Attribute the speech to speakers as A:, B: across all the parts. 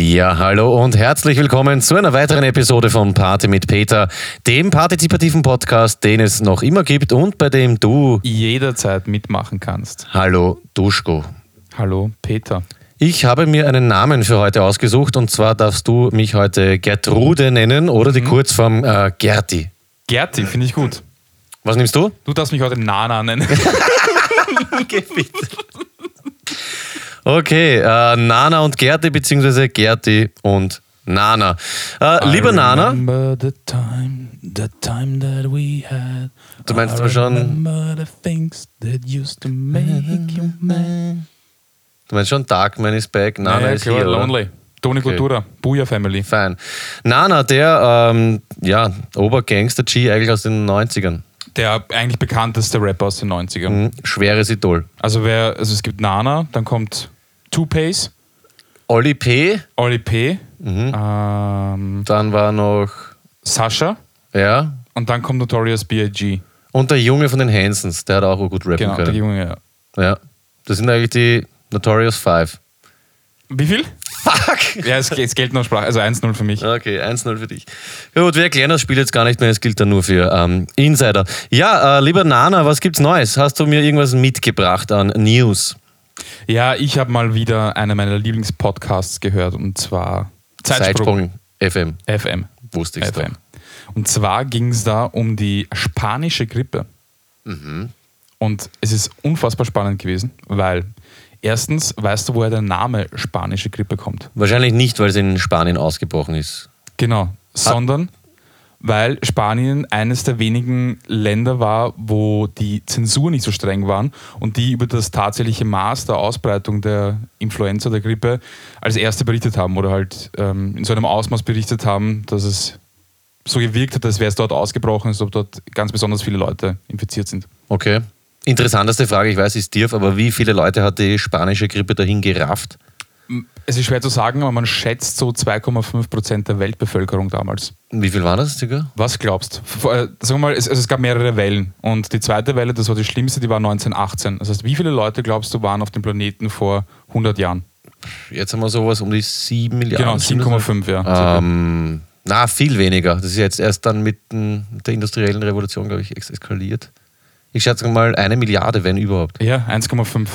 A: Ja, hallo und herzlich willkommen zu einer weiteren Episode von Party mit Peter, dem partizipativen Podcast, den es noch immer gibt und bei dem du
B: jederzeit mitmachen kannst.
A: Hallo Duschko.
B: Hallo Peter.
A: Ich habe mir einen Namen für heute ausgesucht und zwar darfst du mich heute Gertrude nennen oder die mhm. Kurzform äh, Gerti.
B: Gerti, finde ich gut.
A: Was nimmst du?
B: Du darfst mich heute Nana nennen.
A: okay, bitte. Okay, äh, Nana und Gerti, beziehungsweise Gerti und Nana. Äh, lieber Nana. The time, the time that we had. Du meinst aber schon. Du meinst schon Darkman is back, Nana
B: ja,
A: is here.
B: Lonely. Tony okay. Kultura, Booyah Family.
A: Fein. Nana, der ähm, ja, Obergangster-G eigentlich aus den 90ern.
B: Der eigentlich bekannteste Rapper aus den 90ern. Mhm.
A: Schweres Idol.
B: Also, wer, also es gibt Nana, dann kommt Two Pace.
A: Olli P.
B: Olli P.
A: Mhm. Ähm, dann war noch
B: Sascha.
A: Ja.
B: Und dann kommt Notorious B.I.G.
A: Und der Junge von den Hansons, der hat auch gut rappen
B: genau,
A: können.
B: Der Junge,
A: ja. Ja. Das sind eigentlich die Notorious Five.
B: Wie viel?
A: Fuck!
B: Ja, es, es gilt noch Sprache, also 1-0 für mich.
A: Okay, 1-0 für dich. Gut, wir erklären das Spiel jetzt gar nicht mehr, es gilt dann nur für ähm, Insider. Ja, äh, lieber Nana, was gibt's Neues? Hast du mir irgendwas mitgebracht an News?
B: Ja, ich habe mal wieder einen meiner Lieblingspodcasts gehört und zwar
A: Zeitsprung, Zeitsprung FM.
B: FM.
A: Wusste ich FM.
B: Doch. Und zwar ging es da um die spanische Grippe.
A: Mhm.
B: Und es ist unfassbar spannend gewesen, weil erstens, weißt du, woher der Name spanische Grippe kommt?
A: Wahrscheinlich nicht, weil es in Spanien ausgebrochen ist.
B: Genau, sondern weil Spanien eines der wenigen Länder war, wo die Zensur nicht so streng waren und die über das tatsächliche Maß der Ausbreitung der Influenza, der Grippe, als erste berichtet haben oder halt ähm, in so einem Ausmaß berichtet haben, dass es so gewirkt hat, als wäre es dort ausgebrochen, als ob dort ganz besonders viele Leute infiziert sind.
A: Okay. Interessanteste Frage, ich weiß, ist Dirf, aber wie viele Leute hat die spanische Grippe dahin gerafft?
B: Es ist schwer zu sagen, aber man schätzt so 2,5 Prozent der Weltbevölkerung damals.
A: Wie viel war das, circa?
B: Was glaubst du? Äh, wir mal, es, also es gab mehrere Wellen. Und die zweite Welle, das war die schlimmste, die war 1918. Das heißt, wie viele Leute, glaubst du, waren auf dem Planeten vor 100 Jahren?
A: Jetzt haben wir sowas um die 7 Milliarden.
B: Genau, 7,5,
A: ja. Ähm, na, viel weniger. Das ist jetzt erst dann mit der industriellen Revolution, glaube ich, eskaliert. Ich schätze mal eine Milliarde, wenn überhaupt.
B: Ja, 1,5.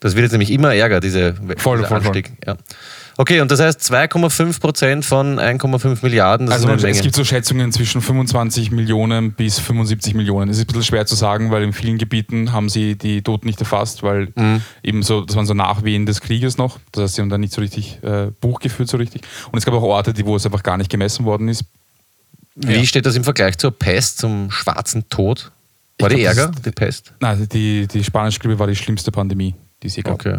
A: Das wird jetzt nämlich immer ärger, diese
B: voll, dieser voll,
A: Anstieg. Voll. Ja. Okay, und das heißt 2,5 Prozent von 1,5 Milliarden.
B: Das also es gibt so Schätzungen zwischen 25 Millionen bis 75 Millionen. Es ist ein bisschen schwer zu sagen, weil in vielen Gebieten haben sie die Toten nicht erfasst, weil mhm. eben so, das waren so Nachwehen des Krieges noch. Das heißt, sie haben da nicht so richtig äh, Buch geführt, so richtig. Und es gab auch Orte, die, wo es einfach gar nicht gemessen worden ist.
A: Wie ja. steht das im Vergleich zur Pest, zum schwarzen Tod? War ich die glaub, Ärger, die Pest?
B: Nein, die, die spanische Grippe war die schlimmste Pandemie, die es je gab.
A: Okay.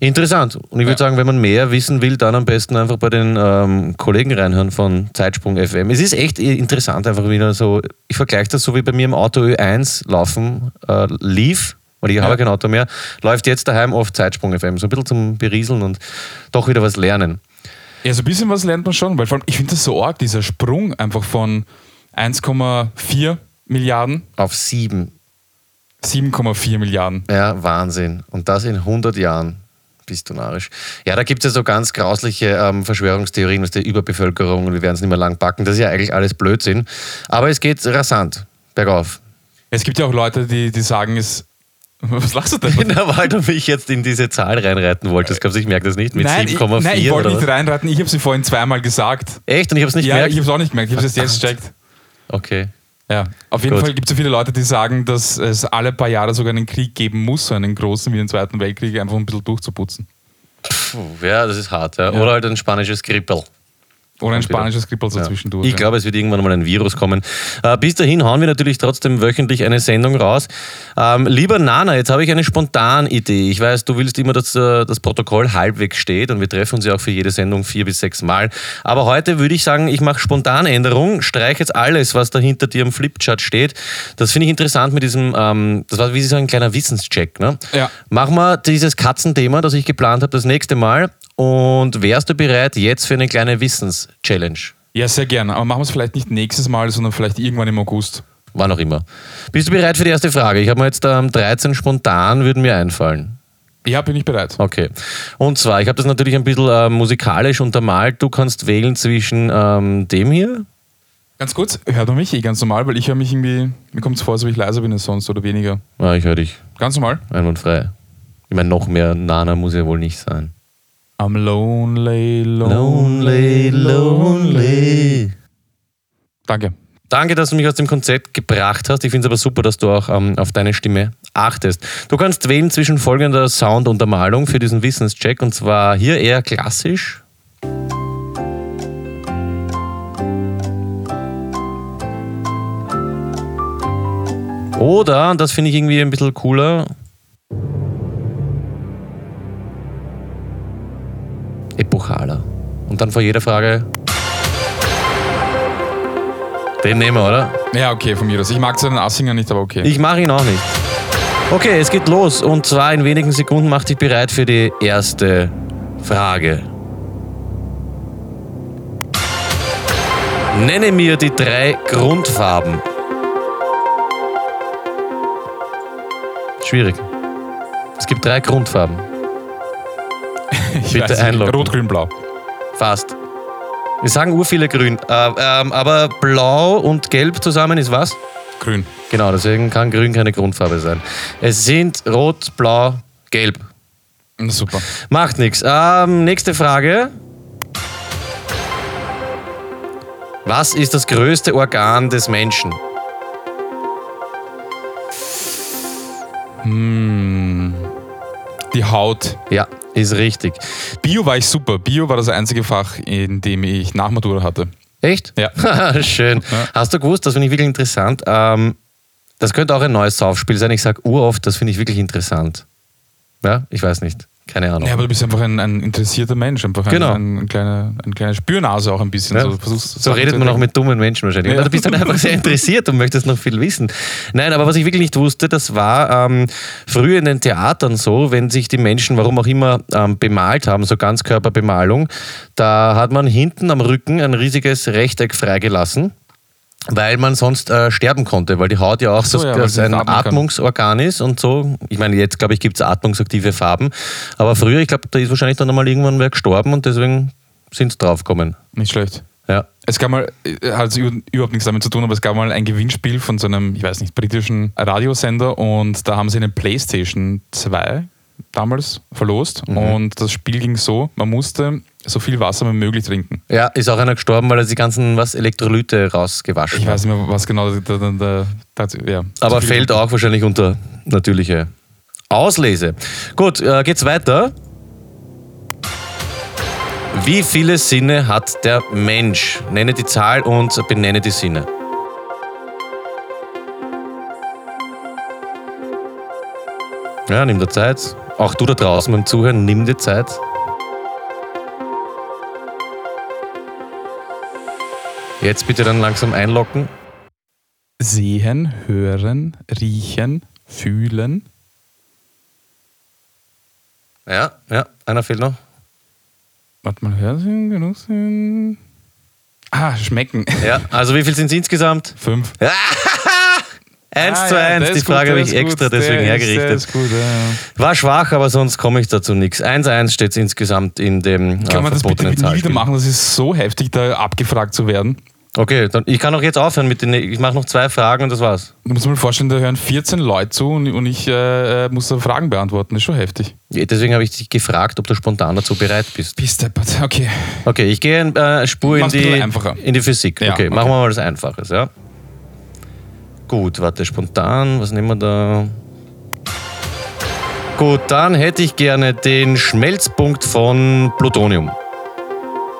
A: Interessant. Und ich würde ja. sagen, wenn man mehr wissen will, dann am besten einfach bei den ähm, Kollegen reinhören von Zeitsprung FM. Es ist echt interessant, einfach wieder so. Ich vergleiche das so wie bei mir im Auto Ö1 laufen äh, lief, weil ich ja. habe kein Auto mehr, läuft jetzt daheim oft Zeitsprung FM. So ein bisschen zum Berieseln und doch wieder was lernen.
B: Ja, so ein bisschen was lernt man schon, weil vor allem, ich finde das so arg, dieser Sprung einfach von 1,4 Milliarden
A: auf 7.
B: 7,4 Milliarden.
A: Ja, Wahnsinn. Und das in 100 Jahren. Bist du narrisch. Ja, da gibt es ja so ganz grausliche ähm, Verschwörungstheorien aus der Überbevölkerung und wir werden es nicht mehr lang backen. Das ist ja eigentlich alles Blödsinn. Aber es geht rasant bergauf.
B: Es gibt ja auch Leute, die, die sagen, es. Was lachst du denn?
A: Na, weil du mich jetzt in diese Zahl reinreiten wolltest. Glaubst ich merke das nicht mit 7,4.
B: Nein, ich wollte nicht reinreiten. Ich habe sie vorhin zweimal gesagt.
A: Echt? Und ich habe es nicht
B: ja,
A: gemerkt?
B: ich habe es auch nicht gemerkt. Ich habe es jetzt gecheckt.
A: Okay.
B: Ja, auf jeden Gut. Fall gibt es so viele Leute, die sagen, dass es alle paar Jahre sogar einen Krieg geben muss, so einen großen wie den Zweiten Weltkrieg, einfach ein bisschen durchzuputzen.
A: Puh, ja, das ist hart. Ja. Ja. Oder halt ein spanisches Grippel.
B: Oder ein spanisches Krippel so ja. zwischendurch.
A: Ich glaube, es wird irgendwann mal ein Virus kommen. Äh, bis dahin hauen wir natürlich trotzdem wöchentlich eine Sendung raus. Ähm, lieber Nana, jetzt habe ich eine spontane Idee. Ich weiß, du willst immer, dass äh, das Protokoll halbwegs steht und wir treffen uns ja auch für jede Sendung vier bis sechs Mal. Aber heute würde ich sagen, ich mache Spontanänderung, streiche jetzt alles, was da hinter dir im Flipchart steht. Das finde ich interessant mit diesem, ähm, das war wie so ein kleiner Wissenscheck. Ne?
B: Ja.
A: Machen wir dieses Katzenthema, das ich geplant habe, das nächste Mal und wärst du bereit jetzt für eine kleine Wissens-Challenge?
B: Ja, sehr gerne. Aber machen wir es vielleicht nicht nächstes Mal, sondern vielleicht irgendwann im August.
A: Wann auch immer. Bist du bereit für die erste Frage? Ich habe mir jetzt ähm, 13 spontan, würden mir einfallen.
B: Ja, bin ich bereit.
A: Okay. Und zwar, ich habe das natürlich ein bisschen äh, musikalisch untermalt. Du kannst wählen zwischen ähm, dem hier.
B: Ganz kurz, hört man mich eh ganz normal, weil ich höre mich irgendwie, mir kommt es vor, als ob ich leiser bin als sonst oder weniger.
A: Ah, ich höre dich
B: Ganz normal.
A: einwandfrei. Ich meine, noch mehr Nana muss ja wohl nicht sein.
B: I'm lonely, lonely,
A: lonely.
B: Danke.
A: Danke, dass du mich aus dem Konzept gebracht hast. Ich finde es aber super, dass du auch ähm, auf deine Stimme achtest. Du kannst wählen zwischen folgender Sounduntermalung für diesen Wissenscheck und zwar hier eher klassisch. Oder, und das finde ich irgendwie ein bisschen cooler, epochaler. Und dann vor jeder Frage. Den nehmen wir, oder?
B: Ja, okay, von mir aus. Ich mag so einen Assinger nicht, aber okay.
A: Ich mache ihn auch nicht. Okay, es geht los. Und zwar in wenigen Sekunden mach dich bereit für die erste Frage. Nenne mir die drei Grundfarben. Schwierig. Es gibt drei Grundfarben. Bitte einloggen.
B: Rot, Grün, Blau.
A: Fast. Wir sagen ur viele grün. Äh, ähm, aber blau und gelb zusammen ist was?
B: Grün.
A: Genau, deswegen kann grün keine Grundfarbe sein. Es sind rot, blau, gelb.
B: Super.
A: Macht nichts. Ähm, nächste Frage. Was ist das größte Organ des Menschen?
B: Die Haut.
A: Ja, ist richtig.
B: Bio war ich super. Bio war das einzige Fach, in dem ich Nachmatura hatte.
A: Echt?
B: Ja.
A: Schön.
B: Ja.
A: Hast du gewusst, das finde ich wirklich interessant. Ähm, das könnte auch ein neues Saufspiel sein. Ich sage uroft, das finde ich wirklich interessant. Ja, ich weiß nicht. Keine Ahnung.
B: Ja, aber du bist einfach ein, ein interessierter Mensch. Einfach
A: Genau.
B: ein, ein, kleine, eine kleine Spürnase auch ein bisschen.
A: Ja,
B: So, versuchst
A: so
B: Sachen
A: redet man auch mit dummen Menschen wahrscheinlich.
B: Ja.
A: Oder du bist dann einfach sehr interessiert und möchtest noch viel wissen. Nein, aber was ich wirklich nicht wusste, das war ähm, früher in den Theatern so, wenn sich die Menschen, warum auch immer, ähm, bemalt haben, so Ganzkörperbemalung, da hat man hinten am Rücken ein riesiges Rechteck freigelassen. Weil man sonst äh, sterben konnte, weil die Haut ja auch
B: so,
A: das,
B: ja,
A: ein
B: atmen kann.
A: Atmungsorgan ist und so. Ich meine, jetzt glaube ich, gibt es atmungsaktive Farben. Aber früher, ich glaube, da ist wahrscheinlich dann einmal irgendwann wer gestorben und deswegen sind sie draufgekommen.
B: Nicht schlecht.
A: Ja.
B: Es gab mal, äh, hat es überhaupt nichts damit zu tun, aber es gab mal ein Gewinnspiel von so einem, ich weiß nicht, britischen Radiosender und da haben sie eine Playstation 2 damals verlost
A: Mhm.
B: und das Spiel ging so, man musste so viel Wasser wie möglich trinken.
A: Ja, ist auch einer gestorben, weil er die ganzen was, Elektrolyte rausgewaschen
B: Ich
A: hat.
B: weiß nicht mehr, was genau der, der, der ja,
A: Aber
B: viel-
A: fällt auch wahrscheinlich unter natürliche Auslese. Gut, äh, geht's weiter. Wie viele Sinne hat der Mensch? Nenne die Zahl und benenne die Sinne. Ja, nimm dir Zeit. Auch du da draußen beim Zuhören, nimm dir Zeit. Jetzt bitte dann langsam einloggen.
B: Sehen, hören, riechen, fühlen.
A: Ja, ja, einer fehlt noch.
B: Warte mal, hören, genussen. Ah, schmecken.
A: Ja, also wie viel sind es insgesamt?
B: Fünf.
A: Eins
B: Ah,
A: zu
B: ja,
A: eins.
B: der
A: Die
B: ist gut,
A: Frage
B: der
A: habe ich
B: ist gut,
A: extra
B: der
A: deswegen
B: ist-
A: hergerichtet.
B: Der ist gut, ja, ja.
A: War schwach, aber sonst komme ich dazu nichts. 1-1 steht es insgesamt in dem äh,
B: Kann man das bitte nie wieder machen? Das ist so heftig, da abgefragt zu werden.
A: Okay, dann, ich kann auch jetzt aufhören mit den. Ich mache noch zwei Fragen und das war's.
B: Du musst mal vorstellen, da hören 14 Leute zu und, und ich äh, muss da Fragen beantworten. Das ist schon heftig.
A: Ja, Deswegen habe ich dich gefragt, ob du spontan dazu bereit bist.
B: Bist deppert. Okay.
A: Okay, ich gehe äh, Spur in
B: Mach's
A: die,
B: einfacher.
A: in die Physik.
B: Ja,
A: okay,
B: okay.
A: machen wir mal was Einfaches, ja? Gut, warte, spontan, was nehmen wir da? Gut, dann hätte ich gerne den Schmelzpunkt von Plutonium.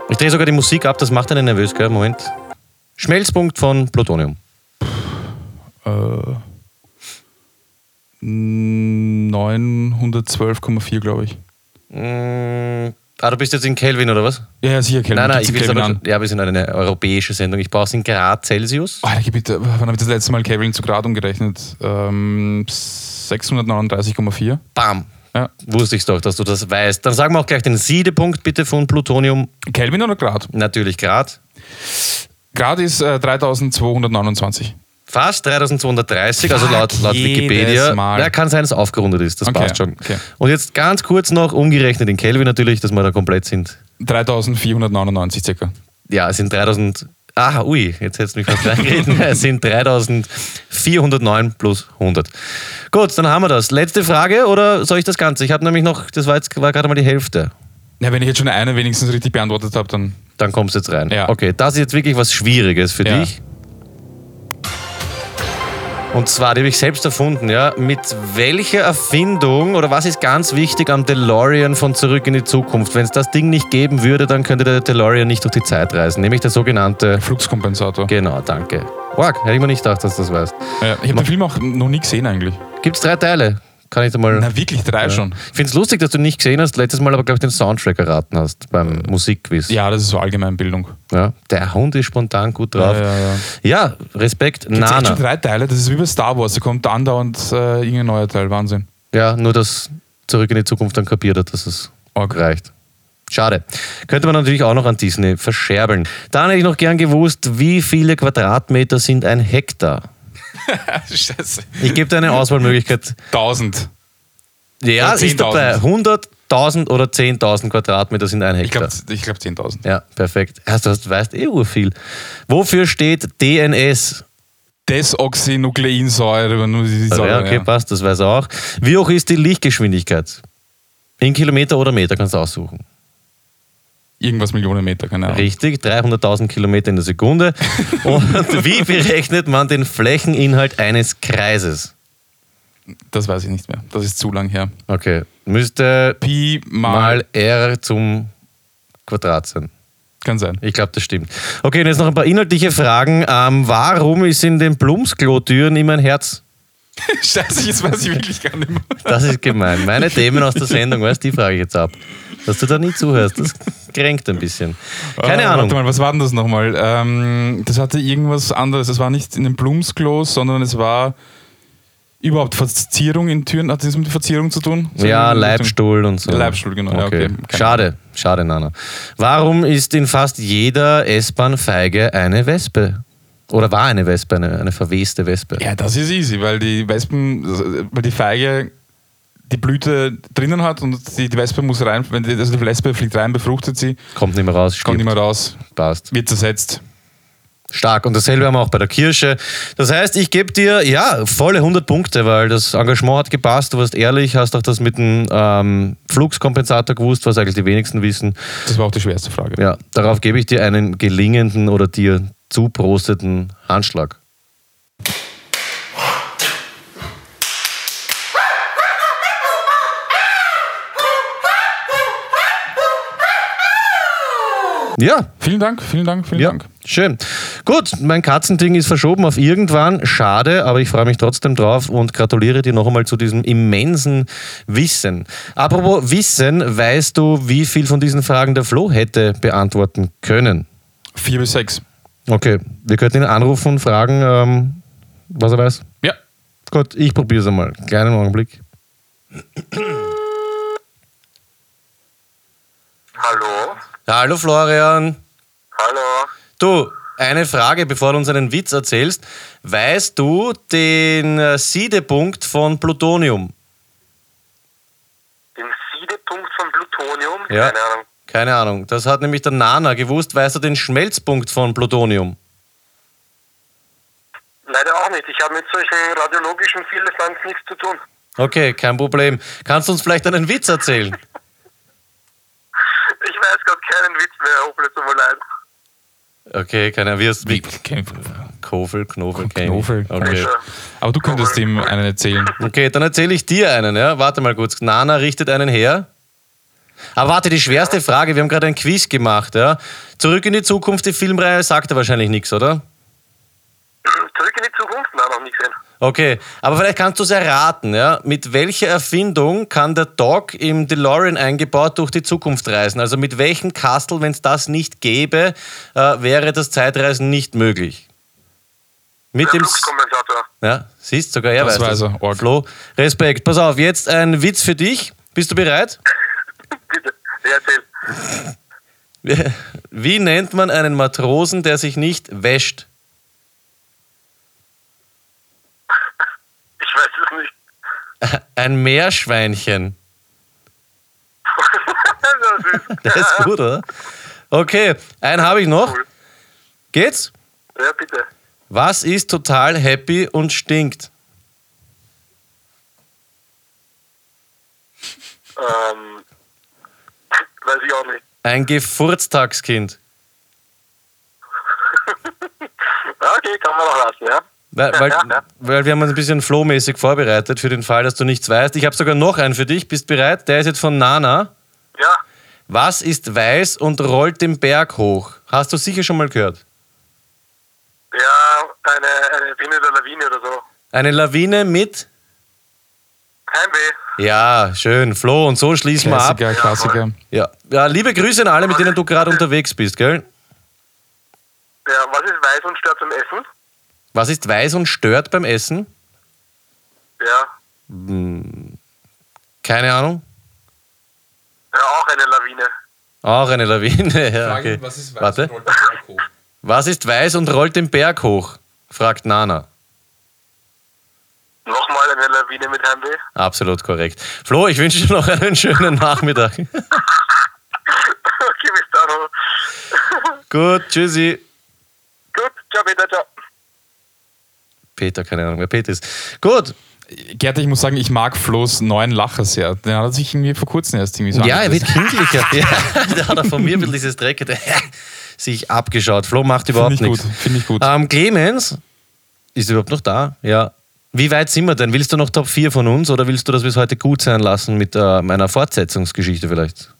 A: Ich drehe sogar die Musik ab, das macht einen nervös, gell? Moment. Schmelzpunkt von Plutonium.
B: Äh, 912,4, glaube ich.
A: Ah, du bist jetzt in Kelvin oder was?
B: Ja, ja, sicher, Kelvin.
A: nein, nein,
B: Gibt's
A: ich will
B: Kelvin
A: aber.
B: an.
A: Ja, wir sind eine europäische Sendung. Ich brauche es in Grad Celsius.
B: Alter, bitte, wann habe ich das letzte Mal Kelvin zu Grad umgerechnet? Ähm, 639,4.
A: Bam.
B: Ja.
A: Wusste ich doch, dass du das weißt. Dann sagen wir auch gleich den Siedepunkt bitte von Plutonium.
B: Kelvin oder Grad?
A: Natürlich Grad.
B: Grad ist äh, 3229.
A: Fast 3230, also laut, laut Wikipedia.
B: Mal.
A: Ja, kann sein, dass es aufgerundet ist, das
B: Okay,
A: passt schon.
B: okay.
A: Und jetzt ganz kurz noch umgerechnet in Kelvin natürlich, dass wir da komplett sind.
B: 3499 circa.
A: Ja, es sind 3000. Ah, ui, jetzt hättest du mich fast reingereden. Es sind 3409 plus 100. Gut, dann haben wir das. Letzte Frage oder soll ich das Ganze? Ich habe nämlich noch, das war jetzt war gerade mal die Hälfte.
B: Ja, wenn ich jetzt schon eine wenigstens richtig beantwortet habe, dann.
A: Dann kommst du jetzt rein.
B: Ja.
A: Okay, das ist jetzt wirklich was Schwieriges für
B: Ja.
A: dich. Und zwar, die habe ich selbst erfunden, ja. Mit welcher Erfindung oder was ist ganz wichtig am DeLorean von Zurück in die Zukunft? Wenn es das Ding nicht geben würde, dann könnte der DeLorean nicht durch die Zeit reisen. Nämlich der sogenannte.
B: Fluxkompensator.
A: Genau, danke. Org, hätte ich mir nicht gedacht, dass du das weißt.
B: Ja, ich habe den Film auch noch nie gesehen eigentlich.
A: Gibt es drei Teile? Kann ich dir mal.
B: Na, wirklich, drei schon.
A: Ich finde es lustig, dass du nicht gesehen hast, letztes Mal aber, glaube ich, den Soundtrack erraten hast beim Musikquiz.
B: Ja, das ist so Allgemeinbildung.
A: Ja, Der Hund ist spontan gut drauf.
B: Ja, ja, ja.
A: Ja, Respekt,
B: Gibt's echt schon
A: Nana.
B: drei Teile? Das ist wie bei Star Wars. Da kommt andauernd äh, irgendein neuer Teil. Wahnsinn.
A: Ja, nur dass Zurück in die Zukunft dann kapiert hat, dass es
B: Org.
A: reicht. Schade. Könnte man natürlich auch noch an Disney verscherbeln. Dann hätte ich noch gern gewusst, wie viele Quadratmeter sind ein Hektar?
B: Scheiße.
A: Ich gebe dir eine Auswahlmöglichkeit.
B: 1000.
A: Ja, ist dabei. 100, 1000 oder 10.000 Quadratmeter sind ein
B: Ich
A: Hektar.
B: glaube ich glaub 10.000.
A: ja, perfekt. Also, du weißt eh urviel. Wofür steht DNS?
B: Desoxynukleinsäure.
A: Also, ja, okay,
B: ja.
A: passt, das weiß er auch. Wie hoch ist die Lichtgeschwindigkeit? In Kilometer oder Meter kannst du aussuchen.
B: Irgendwas Millionen Meter, keine Ahnung.
A: Richtig, 300.000 Kilometer in der Sekunde. Und wie berechnet man den Flächeninhalt eines Kreises?
B: Das weiß ich nicht mehr. Das ist zu lang her.
A: Okay, müsste
B: Pi mal.
A: mal r zum Quadrat sein.
B: Kann sein.
A: Ich glaube, das stimmt. Okay, und jetzt noch ein paar inhaltliche Fragen. Ähm, warum ist in den Blumsklo-Türen immer ein Herz?
B: Scheiße, jetzt weiß ich wirklich gar nicht mehr.
A: Das ist gemein. Meine Themen aus der Sendung, weißt du, die frage ich jetzt ab. Dass du da nie zuhörst, das kränkt ein bisschen. Keine
B: Äh,
A: Ahnung.
B: Warte mal, was war denn das nochmal? Ähm, das hatte irgendwas anderes. Es war nicht in den Blumsklos, sondern es war überhaupt Verzierung in Türen. Hat das mit Verzierung zu tun? So
A: Ja, Leibstuhl und so.
B: Leibstuhl, genau. Ja, okay.
A: Schade, schade, Nana. Warum ist in fast jeder S-Bahn-Feige eine Wespe? Oder war eine Wespe, eine, eine verweste Wespe?
B: Ja, das ist easy, weil die Wespen, weil die Feige die Blüte drinnen hat und die, die Wespe muss rein, wenn die, also die Wespe fliegt rein, befruchtet sie,
A: Kommt nicht mehr raus,
B: kommt
A: stirbt.
B: nicht mehr raus,
A: Passt.
B: wird zersetzt.
A: Stark. Und dasselbe haben wir auch bei der Kirsche. Das heißt, ich gebe dir, ja, volle 100 Punkte, weil das Engagement hat gepasst, du warst ehrlich, hast auch das mit dem ähm, Fluxkompensator gewusst, was eigentlich die wenigsten wissen.
B: Das war auch die schwerste Frage.
A: Ja, darauf gebe ich dir einen gelingenden oder dir zuprosteten Handschlag. Ja,
B: Vielen Dank, vielen Dank, vielen
A: ja,
B: Dank.
A: schön. Gut, mein Katzending ist verschoben auf irgendwann. Schade, aber ich freue mich trotzdem drauf und gratuliere dir noch einmal zu diesem immensen Wissen. Apropos Wissen, weißt du, wie viel von diesen Fragen der Flo hätte beantworten können?
B: Vier bis sechs.
A: Okay, wir könnten ihn anrufen und fragen, ähm, was er weiß.
B: Ja.
A: Gut, ich probiere es einmal. Kleinen Augenblick.
C: Hallo?
A: Hallo Florian.
C: Hallo?
A: Du, eine Frage, bevor du uns einen Witz erzählst. Weißt du den äh, Siedepunkt von Plutonium?
C: Den Siedepunkt von Plutonium?
A: Ja.
C: Keine Ahnung.
A: Keine Ahnung. Das hat nämlich der Nana gewusst. Weißt du den Schmelzpunkt von Plutonium?
C: Leider auch nicht. Ich habe mit solchen radiologischen Firlefanz nichts zu tun.
A: Okay, kein Problem. Kannst du uns vielleicht einen Witz erzählen?
C: Keinen Witz mehr, hoffentlich tut mir leid.
A: Okay, keiner. Wie hast wie Kofel, Knofel.
B: Knofel,
A: Okay.
B: Aber du könntest ihm einen erzählen.
A: Okay, dann erzähle ich dir einen, ja? Warte mal kurz. Nana richtet einen her. Aber warte, die schwerste Frage, wir haben gerade ein Quiz gemacht, ja? Zurück in die Zukunft, die Filmreihe sagt er wahrscheinlich nichts, oder?
C: Zurück in die Zukunft? Nein, noch nie gesehen.
A: Okay, aber vielleicht kannst du es erraten, ja? Mit welcher Erfindung kann der Doc im DeLorean eingebaut durch die Zukunft reisen? Also mit welchem Kastel, wenn es das nicht gäbe, äh, wäre das Zeitreisen nicht möglich? Mit
C: Der
A: dem.
C: Fluxkompensator.
A: Ja, siehst sogar er
B: Das
A: weiß
B: weiß
A: das.
B: er, Org.
A: Flo, Respekt. Pass auf, jetzt ein Witz für dich. Bist du bereit?
C: Bitte. Ja, erzähl.
A: Wie nennt man einen Matrosen, der sich nicht wäscht?
C: weiß es nicht.
A: Ein Meerschweinchen.
C: das ist,
A: gut, oder? Okay, einen habe ich noch. Geht's?
C: Ja, bitte.
A: Was ist total happy und stinkt?
C: Ähm, weiß ich auch nicht.
A: Ein Gefurztagskind.
C: Okay, kann man auch lassen, ja?
A: Weil, weil, weil wir haben uns ein bisschen flohmäßig vorbereitet für den Fall, dass du nichts weißt. Ich habe sogar noch einen für dich. Bist bereit? Der ist jetzt von Nana.
C: Ja,
A: Was ist weiß und rollt den Berg hoch? Hast du sicher schon mal gehört.
C: ja, eine, eine Pinne der Lawine oder so.
A: Eine Lawine mit?
C: Heimweh.
A: Ja, schön. Flo, und so schließen wir ab.
B: Klassiker, Klassiker.
A: Ja. ja, liebe Grüße an alle, mit denen du gerade unterwegs bist, gell?
C: Ja, was ist weiß und stört zum Essen?
A: Was ist weiß und stört beim Essen?
C: Ja,
A: Keine Ahnung.
C: ja auch eine Lawine.
A: Auch eine Lawine. Ja, okay.
B: was ist
A: Warte. Was ist weiß und rollt den Berg hoch? fragt Nana.
C: Nochmal eine Lawine mit Heimweh.
A: Absolut korrekt. Flo, ich wünsche dir noch einen schönen Nachmittag.
C: okay, bis dann.
A: Gut, tschüssi.
C: Gut, ciao, Peter, ciao.
A: Peter, keine Ahnung, wer Peter ist. Gut.
B: Gerd, ich muss sagen, ich mag Flo's neuen Lacher sehr. Den hat er sich irgendwie vor kurzem erst irgendwie so
A: Ja, er wird kindlicher. Ja, da hat er von mir ein bisschen dieses Dreck sich abgeschaut. Flo macht überhaupt
B: Finde ich
A: nichts.
B: gut, finde ich gut.
A: Ähm, Clemens, ist überhaupt noch da? Ja. Wie weit sind wir denn? Willst du noch Top 4 von uns oder willst du, dass wir es heute gut sein lassen mit äh, meiner Fortsetzungsgeschichte vielleicht?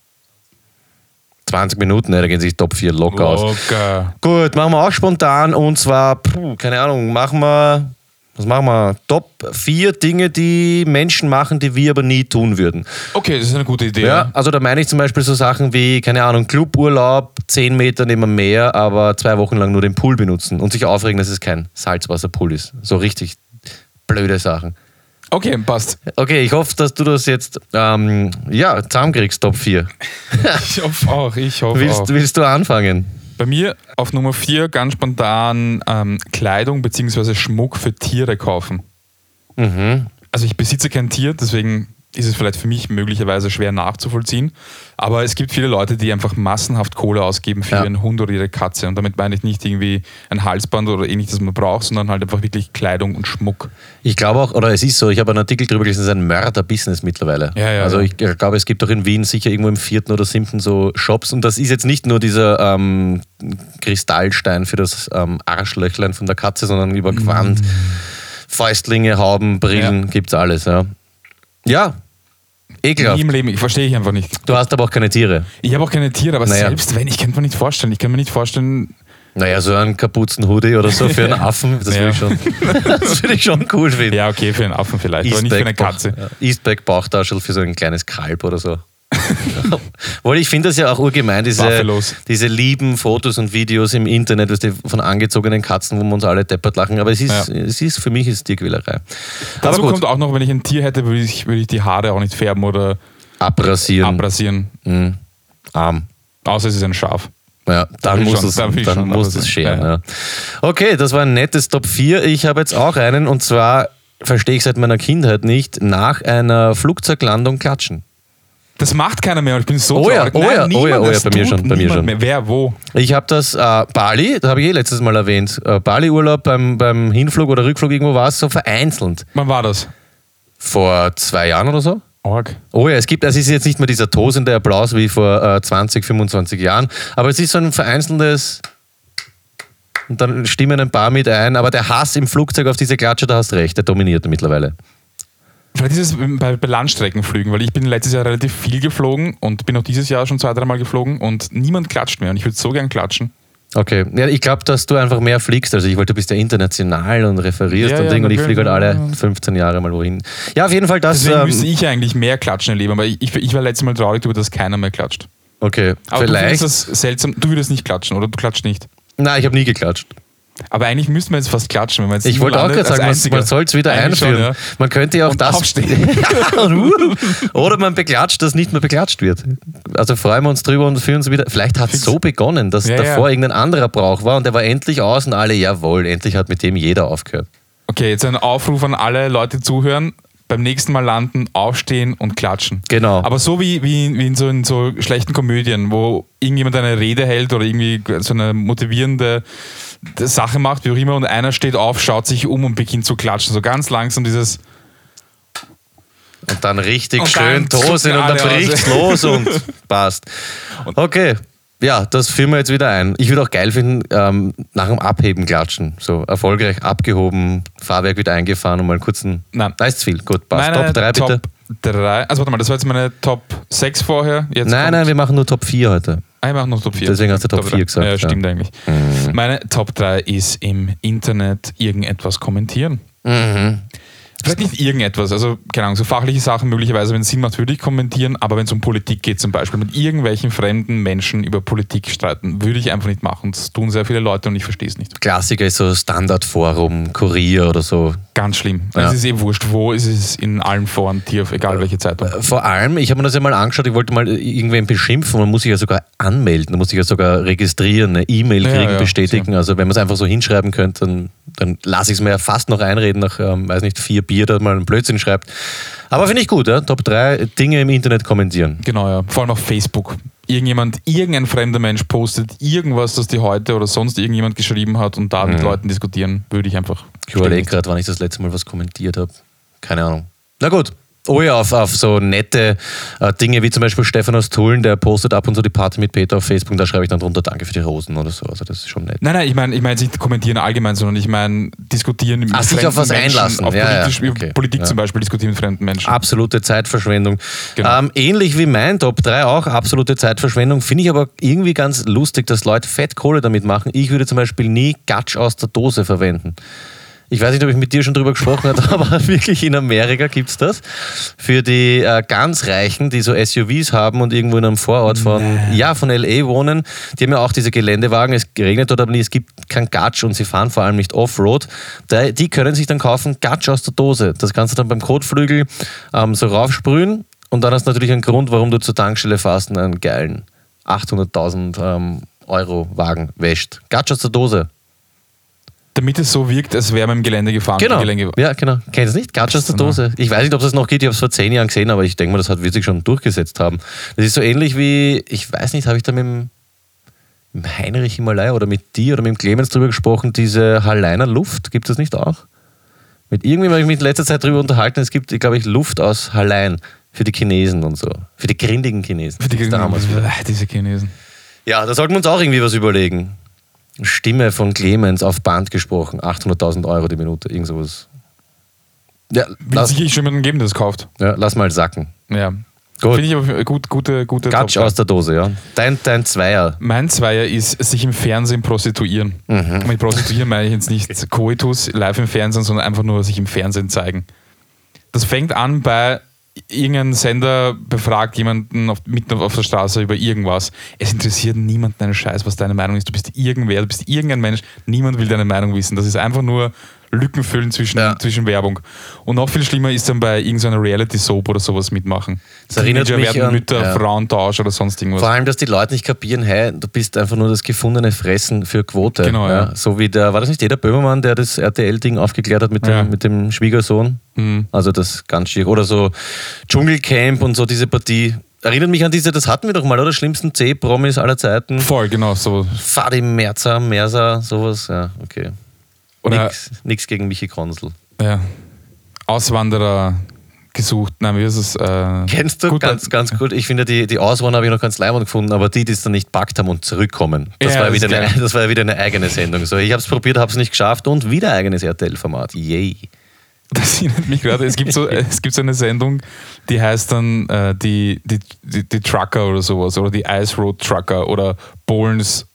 A: 20 Minuten, da gehen sich Top 4 locker aus.
B: Locker.
A: Gut, machen wir auch spontan und zwar, puh, keine Ahnung, machen wir, was machen wir? Top 4 Dinge, die Menschen machen, die wir aber nie tun würden.
B: Okay, das ist eine gute Idee.
A: Ja, also da meine ich zum Beispiel so Sachen wie, keine Ahnung, Cluburlaub, 10 Meter neben dem Meer, aber zwei Wochen lang nur den Pool benutzen und sich aufregen, dass es kein Salzwasserpool ist. So richtig blöde Sachen.
B: Okay, passt.
A: Okay, ich hoffe, dass du das jetzt ähm, ja, zusammenkriegst, Top 4.
B: Ich hoffe auch, ich hoffe auch.
A: Willst, willst du anfangen?
B: Bei mir auf Nummer 4 ganz spontan ähm, Kleidung bzw. Schmuck für Tiere kaufen.
A: Mhm.
B: Also ich besitze kein Tier, deswegen ist es vielleicht für mich möglicherweise schwer nachzuvollziehen. Aber es gibt viele Leute, die einfach massenhaft Kohle ausgeben für
A: Ja.
B: ihren Hund oder ihre Katze. Und damit meine ich nicht irgendwie ein Halsband oder ähnliches, das man braucht, sondern halt einfach wirklich Kleidung und Schmuck.
A: Ich glaube auch, oder es ist so, ich habe einen Artikel darüber gelesen, es ist ein Mörder-Business mittlerweile.
B: Ja, ja,
A: also ich glaube, es gibt auch in Wien sicher irgendwo im vierten oder siebten so Shops und das ist jetzt nicht nur dieser ähm, Kristallstein für das ähm, Arschlöchlein von der Katze, sondern über Gewand, Fäustlinge, Hauben, Brillen,
B: Mm. Ja.
A: gibt's alles. Ja, ja ekelhaft.
B: Nie im Leben, ich verstehe ich einfach nicht.
A: Du hast aber auch keine Tiere.
B: Ich habe auch keine Tiere, aber
A: Naja.
B: selbst wenn, ich kann mir nicht vorstellen. Ich kann mir nicht vorstellen,
A: Naja, so einen Kapuzenhoodie oder so für einen Affen, das würde ich, schon- das würde ich schon cool finden.
B: ja, okay, für einen Affen vielleicht, aber nicht für eine Katze.
A: Ja, Eastback Bauchtaschel für so ein kleines Kalb oder so. Weil ich finde das ja auch urgemein, diese, diese lieben Fotos und Videos im Internet weißt du, von angezogenen Katzen, wo wir uns alle deppert lachen. Aber es ist,
B: Ja.
A: es ist für mich ist es Tierquälerei.
B: Dazu kommt auch noch, wenn ich ein Tier hätte, würde ich, würde ich die Haare auch nicht färben oder
A: abrasieren,
B: abrasieren.
A: Mhm. Arm.
B: Außer es ist ein Schaf.
A: Ja, dann muss
B: schon-
A: es, dann muss es scheren.
B: Ja,
A: Ja. Okay, das war ein nettes Top 4. Ich habe jetzt auch einen und zwar verstehe ich seit meiner Kindheit nicht, nach einer Flugzeuglandung klatschen.
B: Das macht keiner mehr und ich bin so
A: Oh ja,
B: traurig.
A: oh ja, oh ja, oh ja,
B: das
A: bei mir schon, bei mir schon.
B: Mehr. Wer, wo?
A: Ich habe das, äh, Bali, da habe ich eh letztes Mal erwähnt, äh, Bali-Urlaub beim, beim Hinflug oder Rückflug irgendwo war es so vereinzelt.
B: Wann war das?
A: Vor zwei Jahren oder so.
B: Org.
A: Oh ja, es gibt, es ist jetzt nicht mehr dieser tosende Applaus wie vor äh, 20, 25 Jahren, aber es ist so ein vereinzeltes und dann stimmen ein paar mit ein, aber der Hass im Flugzeug auf diese Klatsche, da hast recht, der dominiert mittlerweile.
B: Vielleicht ist es bei, bei Landstreckenflügen, weil ich bin letztes Jahr relativ viel geflogen und bin auch dieses Jahr schon zwei, dreimal geflogen und niemand klatscht mehr und ich würde so gern klatschen.
A: Okay, ja, ich glaube, dass du einfach mehr fliegst als ich, weil du bist ja international und referierst
B: Ja,
A: und
B: ja,
A: Ding und ich fliege halt alle
B: ja.
A: 15 Jahre mal wohin. Ja, auf jeden Fall das.
B: Deswegen
A: Ähm,
B: müsste ich eigentlich mehr klatschen erleben, aber ich, ich, ich war letztes Mal traurig darüber, dass keiner mehr klatscht.
A: okay,
B: Aber
A: vielleicht.
B: du das seltsam, du würdest nicht klatschen oder du klatscht nicht.
A: Nein, ich habe nie geklatscht.
B: Aber eigentlich müssten wir jetzt fast klatschen, wenn wir jetzt
A: Ich wollte auch gerade sagen, man,
B: Einziger.
A: man soll es wieder
B: Eigentlich
A: einführen.
B: Schon, ja.
A: Man könnte ja auch
B: Und
A: das.
B: aufstehen.
A: Oder man beklatscht, dass nicht mehr beklatscht wird. Also freuen wir uns drüber und führen es wieder. Vielleicht hat es so begonnen, dass
B: Ja,
A: davor
B: ja.
A: irgendein anderer Brauch war und der war endlich aus und alle, jawohl, endlich hat mit dem jeder aufgehört.
B: Okay, jetzt ein Aufruf an alle Leute, zuhören. Beim nächsten Mal landen, aufstehen und klatschen.
A: Genau.
B: Aber so wie, wie, wie in, so, in so schlechten Komödien, wo irgendjemand eine Rede hält oder irgendwie so eine motivierende Sache macht, wie auch immer, und einer steht auf, schaut sich um und beginnt zu klatschen. So ganz langsam dieses.
A: Und dann richtig
B: Und
A: schön
B: dann
A: Tosen
B: zucken
A: und dann bricht's los und passt. Okay. Ja, das führen wir jetzt wieder ein. Ich würde auch geil finden, ähm, nach dem Abheben klatschen. So erfolgreich abgehoben, Fahrwerk wieder eingefahren und mal einen kurzen.
B: Nein.
A: Da ist zu viel. Gut, passt.
B: Meine
A: Top 3 bitte.
B: Top 3. Also warte mal, das war jetzt meine Top 6 vorher. Jetzt
A: nein, nein, wir machen nur Top 4 heute.
B: Ah, ich mache noch Top 4.
A: Deswegen hast du Top 4 gesagt,
B: Ja,
A: ja.
B: stimmt eigentlich.
A: Mhm.
B: Meine Top 3 ist im Internet irgendetwas kommentieren.
A: Mhm.
B: Vielleicht nicht irgendetwas, also keine Ahnung, so fachliche Sachen möglicherweise, wenn es Sinn macht, würde ich kommentieren, aber wenn es um Politik geht zum Beispiel, mit irgendwelchen fremden Menschen über Politik streiten, würde ich einfach nicht machen. Das tun sehr viele Leute und ich verstehe es nicht.
A: Klassiker ist so Standardforum, Kurier oder so.
B: Ganz schlimm.
A: Ja.
B: Es ist eh wurscht, wo ist es in allen Foren, Tier, egal welche Zeitung.
A: Vor allem, ich habe mir das ja mal angeschaut, ich wollte mal irgendwen beschimpfen, man muss sich ja sogar anmelden, man muss sich ja sogar registrieren, eine E-Mail
B: Ja,
A: kriegen,
B: ja,
A: bestätigen. Also wenn man es einfach so hinschreiben könnte, dann, dann lasse ich es mir ja fast noch einreden, nach, ähm, weiß nicht, vier Bier, da mal einen Blödsinn schreibt. Aber finde ich gut, ja? Top 3 Dinge im Internet kommentieren.
B: Genau, ja. Vor allem auf Facebook. Irgendjemand, irgendein fremder Mensch postet irgendwas, das die heute oder sonst irgendjemand geschrieben hat und da mit Leuten diskutieren, würde ich einfach.
A: Ich überlege gerade, wann ich das letzte Mal was kommentiert habe. Keine Ahnung. Na gut. Oh ja, auf, auf so nette äh, Dinge wie zum Beispiel Stefan aus Tulln, der postet ab und zu die Party mit Peter auf Facebook, da schreibe ich dann drunter Danke für die Rosen oder so. Also das ist schon nett.
B: Nein, nein, ich meine ich mein jetzt nicht kommentieren allgemein, sondern ich meine diskutieren mit
A: Ach, sich auf was
B: Menschen,
A: einlassen.
B: Auf
A: Ja, ja,
B: politisch,
A: okay.
B: Politik
A: Ja.
B: zum Beispiel diskutieren mit fremden Menschen.
A: Absolute Zeitverschwendung.
B: Genau.
A: Ähm, ähnlich wie mein Top 3 auch, absolute Zeitverschwendung. Finde ich aber irgendwie ganz lustig, dass Leute Fettkohle damit machen. Ich würde zum Beispiel nie Gatsch aus der Dose verwenden. Ich weiß nicht, ob ich mit dir schon drüber gesprochen habe, aber wirklich in Amerika gibt es das. Für die äh, ganz Reichen, die so SUVs haben und irgendwo in einem Vorort von, ja, von LA wohnen, die haben ja auch diese Geländewagen. Es regnet dort aber nie, es gibt kein Gatsch und sie fahren vor allem nicht Offroad. Die können sich dann kaufen Gatsch aus der Dose. Das kannst du dann beim Kotflügel ähm, so raufsprühen und dann hast du natürlich einen Grund, warum du zur Tankstelle fährst und einen geilen 800.000 ähm, Euro Wagen wäscht. Gatsch aus der Dose.
B: Damit es so wirkt, als wäre man im Gelände gefahren.
A: Genau.
B: Gelände.
A: Ja, genau. Kennst du nicht? Gatsch aus der Dose. Ich weiß nicht, ob es das noch geht. Ich habe es vor zehn Jahren gesehen, aber ich denke mal, das hat sich schon durchgesetzt haben. Das ist so ähnlich wie, ich weiß nicht, habe ich da mit dem, Heinrich Himalaya oder mit dir oder mit dem Clemens drüber gesprochen, diese Halleiner Luft, gibt es das nicht auch? Mit irgendwem habe ich mich in letzter Zeit drüber unterhalten, es gibt, glaube ich, Luft aus Hallein für die Chinesen und so. Für die grindigen Chinesen.
B: Für die
A: Da haben wir's wieder.
B: Ah, diese Chinesen.
A: Ja, da sollten wir uns auch irgendwie was überlegen. Stimme von Clemens auf Band gesprochen, 800.000 Euro die Minute, irgend sowas. Ja, lass,
B: sicherlich schon jemanden geben, der das kauft.
A: ja, lass mal sacken.
B: Ja.
A: Gut.
B: Finde ich aber gut, gute, gute
A: Gatsch aus der Dose, ja. Dein, dein Zweier.
B: Mein Zweier ist sich im Fernsehen prostituieren.
A: Mhm.
B: Mit prostituieren meine ich jetzt nicht Coitus live im Fernsehen, sondern einfach nur sich im Fernsehen zeigen. Das fängt an bei irgendein Sender befragt jemanden auf, mitten auf der Straße über irgendwas. Es interessiert niemanden einen Scheiß, was deine Meinung ist. Du bist irgendwer, du bist irgendein Mensch. Niemand will deine Meinung wissen. Das ist einfach nur Lücken füllen zwischen,
A: Ja.
B: zwischen Werbung. Und noch viel schlimmer ist dann bei irgendeiner Reality-Soap oder sowas mitmachen.
A: Das erinnert
B: Teenager
A: mich
B: werden
A: an-
B: Mütter,
A: ja.
B: Frauentausch oder sonst irgendwas.
A: Vor allem, dass die Leute nicht kapieren, hey, du bist einfach nur das gefundene Fressen für Quote.
B: Genau, ja.
A: So wie der, war das nicht jeder Böhmermann, der das RTL-Ding aufgeklärt hat mit dem,
B: Ja.
A: mit dem Schwiegersohn?
B: Mhm.
A: Also das ganz schier. Oder so Dschungelcamp und so diese Partie. Erinnert mich an diese, das hatten wir doch mal, oder? Schlimmsten C-Promis aller Zeiten.
B: Voll, genau so.
A: Fadi Merza, Merza, sowas. Ja, okay.
B: Oder
A: nix gegen Michi Kronsel.
B: ja, Auswanderer gesucht. Nein, wie ist es? Äh,
A: Kennst du?
B: gut,
A: ganz, ganz gut. Ich finde, die, die Auswahl habe ich noch ganz leibend gefunden, aber die, die es dann nicht packt haben und zurückkommen, das,
B: Ja,
A: war,
B: das
A: wieder eine, das war ja wieder eine eigene Sendung. So, ich habe es probiert, habe es nicht geschafft und wieder eigenes RTL-Format. Yay.
B: Das erinnert mich gerade. Es gibt so, es gibt so eine Sendung, die heißt dann äh, die, die, die, die Trucker oder sowas oder die Ice Road Trucker oder Bohlens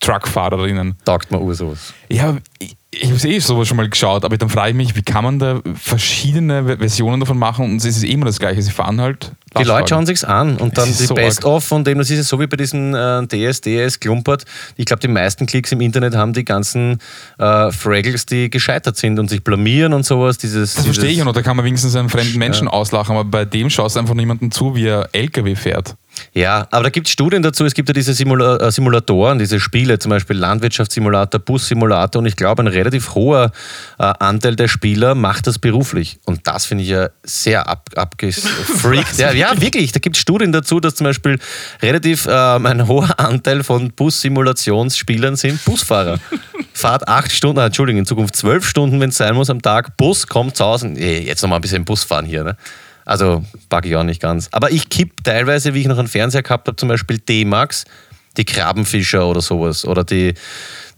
B: Truckfahrerinnen.
A: Taugt mir sowas.
B: Ja, ich, ich habe eh sowas schon mal geschaut, aber dann frage ich mich, wie kann man da verschiedene Ver- Versionen davon machen und es ist immer das Gleiche. Sie fahren halt.
A: Die Leute schauen sich's an und dann die
B: so
A: Best-of von dem, das ist ja so wie bei diesem äh, DS, DS Klumpert. Ich glaube, die meisten Klicks im Internet haben die ganzen äh, Fraggles, die gescheitert sind und sich blamieren und sowas. Dieses,
B: Das verstehe ich und da kann man wenigstens einen fremden Menschen auslachen, aber bei dem schaust du einfach niemanden zu, wie er LKW fährt.
A: Ja, aber da gibt es Studien dazu. Es gibt ja diese Simula äh, Simulatoren, diese Spiele, zum Beispiel Landwirtschaftssimulator, Bussimulator. Und ich glaube, ein relativ hoher äh, Anteil der Spieler macht das beruflich. Und das finde ich ja sehr ab abgefreakt. ja, ja, wirklich. Da gibt es Studien dazu, dass zum Beispiel relativ ähm, ein hoher Anteil von Bussimulationsspielern sind Busfahrer. Fahrt acht Stunden, äh, Entschuldigung, in Zukunft zwölf Stunden, wenn es sein muss, am Tag. Bus kommt zu Hause. Jetzt nochmal ein bisschen Bus fahren hier. Ne? Also packe ich auch nicht ganz. Aber ich kipp teilweise, wie ich noch einen Fernseher gehabt habe, zum Beispiel D-Max, die Krabbenfischer oder sowas. Oder die,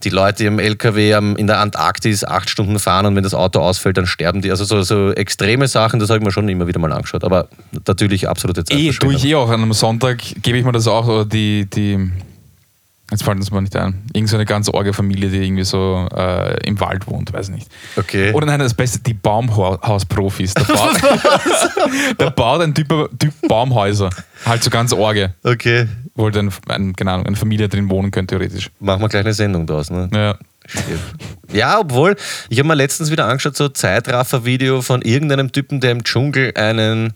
A: die Leute, im LKW in der Antarktis acht Stunden fahren und wenn das Auto ausfällt, dann sterben die. Also so, so extreme Sachen, das habe ich mir schon immer wieder mal angeschaut. Aber natürlich absolute Zeit.
B: Eh, tue ich eh auch. An einem Sonntag gebe ich mir das auch, oder die, die Jetzt fällt uns mal nicht ein. Irgend so eine ganz orge Familie, die irgendwie so äh, im Wald wohnt, weiß nicht.
A: Okay.
B: Oder nein, das Beste, die Baumhausprofis. Der baut, der baut ein typ, typ Baumhäuser. Halt so ganz orge.
A: Okay.
B: Wo halt ein, ein, keine Ahnung, eine Familie drin wohnen könnte, theoretisch.
A: Machen wir gleich eine Sendung draus, ne?
B: Ja.
A: Ja, obwohl, ich habe mir letztens wieder angeschaut, so ein Zeitraffer-Video von irgendeinem Typen, der im Dschungel einen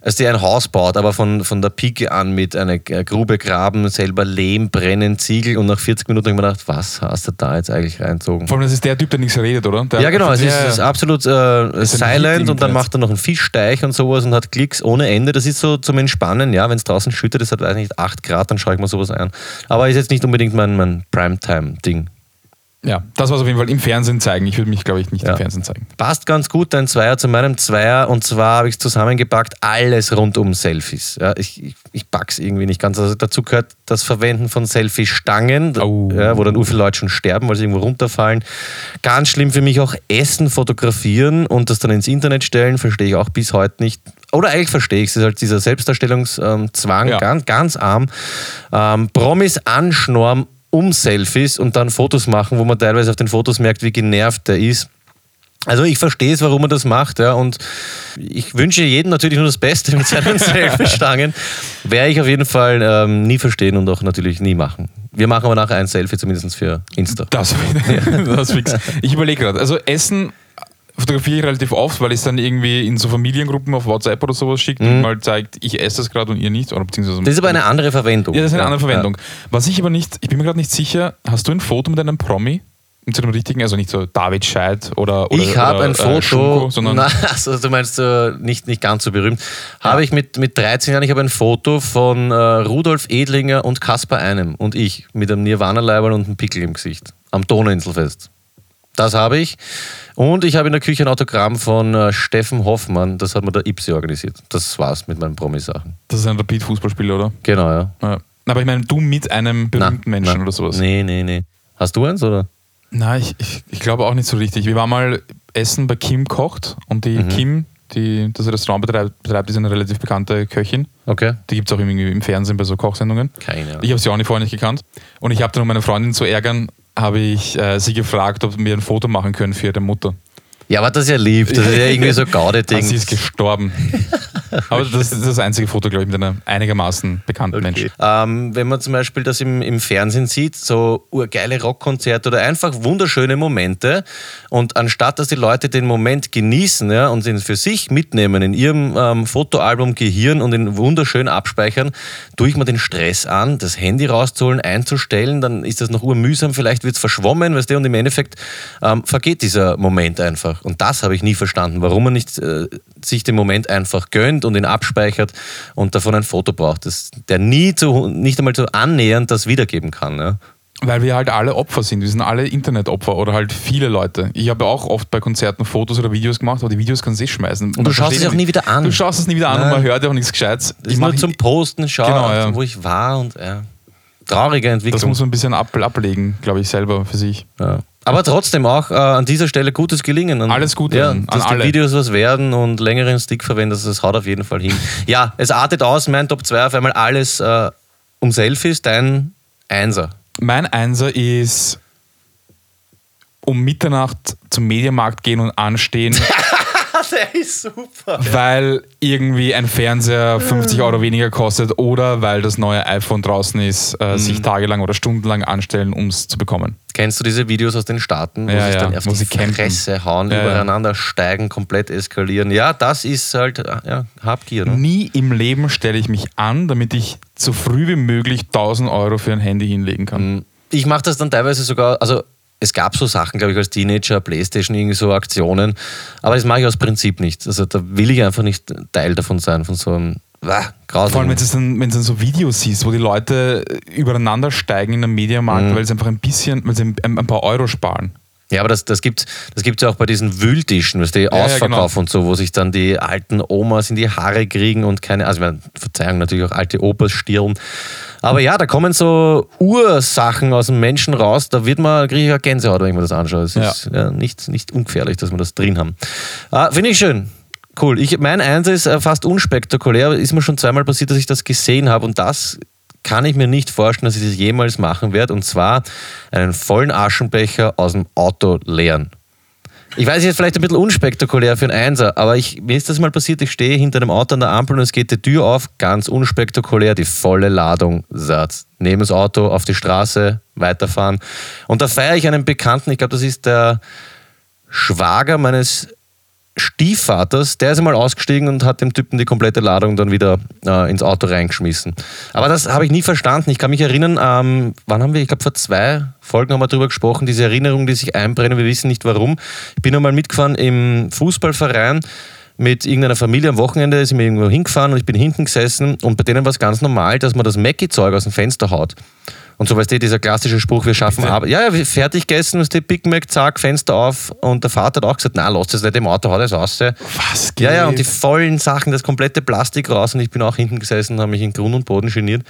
A: also der ein Haus baut, aber von, von der Pike an mit einer Grube graben, selber Lehm brennen, Ziegel und nach 40 Minuten habe ich mir gedacht, was hast du da jetzt eigentlich reinzogen?
B: Vor allem, das ist der Typ, der nichts redet, oder? Der
A: ja, genau, es ist, ist, absolut äh, silent und dann macht er noch einen Fischsteich und sowas und hat Klicks ohne Ende. Das ist so zum Entspannen, ja, wenn es draußen schüttet, es hat, weiß nicht, 8 Grad, dann schaue ich mir sowas ein. Aber ist jetzt nicht unbedingt mein, mein Primetime-Ding.
B: Ja, das war auf jeden Fall im Fernsehen zeigen. Ich würde mich, glaube ich, nicht ja. im Fernsehen zeigen.
A: Passt ganz gut, dein Zweier zu meinem Zweier. Und zwar habe ich es zusammengepackt, alles rund um Selfies. Ja, ich ich, ich pack's irgendwie nicht ganz. Also dazu gehört das Verwenden von Selfie-Stangen, oh. ja, wo dann u viele Leute schon sterben, weil sie irgendwo runterfallen. Ganz schlimm für mich auch Essen fotografieren und das dann ins Internet stellen, verstehe ich auch bis heute nicht. Oder eigentlich verstehe ich es, ist halt dieser Selbstdarstellungszwang, ja. ganz, ganz arm. Ähm, Promis anschnorren um Selfies und dann Fotos machen, wo man teilweise auf den Fotos merkt, wie genervt der ist. Also ich verstehe es, warum er das macht, ja, und ich wünsche jedem natürlich nur das Beste mit seinen Selfie-Stangen. Werde ich auf jeden Fall ähm, nie verstehen und auch natürlich nie machen. Wir machen aber nachher ein Selfie, zumindest für Insta.
B: Das, das fix. Ich überlege gerade, also Essen fotografiere ich relativ oft, weil ich es dann irgendwie in so Familiengruppen auf WhatsApp oder sowas schicke mhm. und mal zeigt, ich esse es gerade und ihr nicht. Oder beziehungsweise
A: das ist aber eine andere Verwendung.
B: Ja, das ist eine ja. andere Verwendung. Was ich aber nicht, ich bin mir gerade nicht sicher, hast du ein Foto mit einem Promi? Zu dem richtigen, also nicht so David Scheid oder, oder
A: Ich habe ein äh, Foto, äh,
B: Schunko, sondern.
A: Na, also du meinst äh, nicht, nicht ganz so berühmt. Ja. Habe ich mit, mit 13 Jahren, ich habe ein Foto von äh, Rudolf Edlinger und Kaspar Einem und ich mit einem Nirvana-Leiberl und einem Pickel im Gesicht am Donauinselfest. Das habe ich. Und ich habe in der Küche ein Autogramm von äh, Steffen Hoffmann, das hat mir der Ipsi organisiert. Das war's mit meinen Promisachen.
B: Das ist ein Rapid-Fußballspieler, oder?
A: Genau, ja.
B: ja. Aber ich meine, du mit einem berühmten na, Menschen na, oder sowas?
A: Nee, nee, nee. Hast du eins, oder?
B: Nein, ich, ich, ich, glaube auch nicht so richtig. Wir waren mal essen bei Kim Kocht und die mhm. Kim, die das Restaurant betreibt, betreibt, ist eine relativ bekannte Köchin.
A: Okay.
B: Die gibt es auch irgendwie im Fernsehen bei so Kochsendungen.
A: Keine Ahnung.
B: Ich habe sie auch nicht vorher nicht gekannt. Und ich habe dann, um meine Freundin zu ärgern, habe ich äh, sie gefragt, ob wir ein Foto machen können für ihre Mutter.
A: Ja, aber das ist ja lieb. Das ist ja irgendwie so Gaude-Ding.
B: Sie ist gestorben. aber das ist das einzige Foto, glaube ich, mit einem einigermaßen bekannten okay. Menschen.
A: Ähm, wenn man zum Beispiel das im, im Fernsehen sieht, so urgeile Rockkonzerte oder einfach wunderschöne Momente und anstatt, dass die Leute den Moment genießen ja, und ihn für sich mitnehmen, in ihrem ähm, Fotoalbum Gehirn und ihn wunderschön abspeichern, tue ich mir den Stress an, das Handy rauszuholen, einzustellen, dann ist das noch urmühsam, vielleicht wird es verschwommen, weißt du, und im Endeffekt ähm, vergeht dieser Moment einfach einfach. Und das habe ich nie verstanden, warum man nicht äh, sich den Moment einfach gönnt und ihn abspeichert und davon ein Foto braucht, das, der nie zu, nicht einmal so annähernd das wiedergeben kann. Ja?
B: Weil wir halt alle Opfer sind. Wir sind alle Internetopfer oder halt viele Leute. Ich habe auch oft bei Konzerten Fotos oder Videos gemacht, aber die Videos kannst du eh schmeißen.
A: Und, du schaust es auch nie wieder an.
B: Du schaust es nie wieder an Nein. und man hört ja auch nichts Gescheites.
A: Ist nur zum Posten, schauen, genau, ja. wo ich war und ja. Traurige Entwicklung.
B: Das muss man ein bisschen ab, ablegen, glaube ich, selber für sich.
A: Ja. Aber trotzdem auch äh, an dieser Stelle gutes Gelingen. Und,
B: Alles Gute
A: ja, an dass alle. die Videos was werden und längeren Stick verwendest, das haut auf jeden Fall hin. ja, es artet aus, mein Top 2 auf einmal alles äh, um Selfies, dein Einser.
B: Mein Einser ist um Mitternacht zum Mediamarkt gehen und anstehen.
A: der ist super.
B: weil irgendwie ein Fernseher 50 Euro weniger kostet oder weil das neue iPhone draußen ist, äh,
A: Mhm.
B: sich tagelang oder stundenlang anstellen, um es zu bekommen.
A: Kennst du diese Videos aus den Staaten, wo
B: Ja,
A: sich
B: ja,
A: dann auf
B: wo
A: die
B: campen.
A: Fresse hauen,
B: Ja, ja.
A: übereinander steigen, komplett eskalieren? Ja, das ist halt ja, Habgier. Ne?
B: Nie im Leben stelle ich mich an, damit ich so früh wie möglich 1000 Euro für ein Handy hinlegen kann.
A: Ich mache das dann teilweise sogar, also es gab so Sachen, glaube ich, als Teenager, Playstation, irgendwie so Aktionen, aber das mache ich aus Prinzip nicht. Also da will ich einfach nicht Teil davon sein, von so einem wah, grausam.
B: Vor allem, wenn du dann, wenn du dann so Videos siehst, wo die Leute übereinander steigen in einem Mediamarkt,
A: Mhm.
B: weil sie einfach ein bisschen, weil sie ein, ein paar Euro sparen.
A: Ja, aber das, das gibt es das gibt's ja auch bei diesen Wühltischen, weißt du,
B: ja,
A: Ausverkauf
B: genau.
A: und so, wo sich dann die alten Omas in die Haare kriegen und keine, also ich meine, Verzeihung, natürlich auch alte Opas stirren. Aber ja, da kommen so Ursachen aus dem Menschen raus, da wird man, kriege ich ja Gänsehaut, wenn ich mir das anschaue. Es
B: Ja.
A: ist ja, nicht, nicht ungefährlich, dass wir das drin haben. Ah, Finde ich schön. Cool. Ich, mein Einsatz ist äh, fast unspektakulär, ist mir schon zweimal passiert, dass ich das gesehen habe und das kann ich mir nicht vorstellen, dass ich das jemals machen werde und zwar einen vollen Aschenbecher aus dem Auto leeren. Ich weiß, jetzt vielleicht ein bisschen unspektakulär für einen Einser, aber ich, mir ist das mal passiert, ich stehe hinter einem Auto an der Ampel und es geht die Tür auf, ganz unspektakulär, die volle Ladung Satz. Neben das Auto, auf die Straße, weiterfahren. Und da feiere ich einen Bekannten, ich glaube, das ist der Schwager meines Stiefvaters, der ist einmal ausgestiegen und hat dem Typen die komplette Ladung dann wieder äh, ins Auto reingeschmissen. Aber das habe ich nie verstanden. Ich kann mich erinnern, ähm, wann haben wir, ich glaube vor zwei Folgen haben wir darüber gesprochen, diese Erinnerungen, die sich einbrennen, wir wissen nicht warum. Ich bin einmal mitgefahren im Fußballverein mit irgendeiner Familie am Wochenende, sind wir irgendwo hingefahren und ich bin hinten gesessen und bei denen war es ganz normal, dass man das Mackie-Zeug aus dem Fenster haut. Und so weißt du, dieser klassische Spruch, wir schaffen? Arbeit. Ja, ja, fertig gegessen, ist die Big Mac, zack, Fenster auf. Und der Vater hat auch gesagt, na, lass das nicht im Auto, hau das raus. Ja,
B: Was
A: ja, und die vollen Sachen, das komplette Plastik raus. Und ich bin auch hinten gesessen und habe mich in Grund und Boden geniert.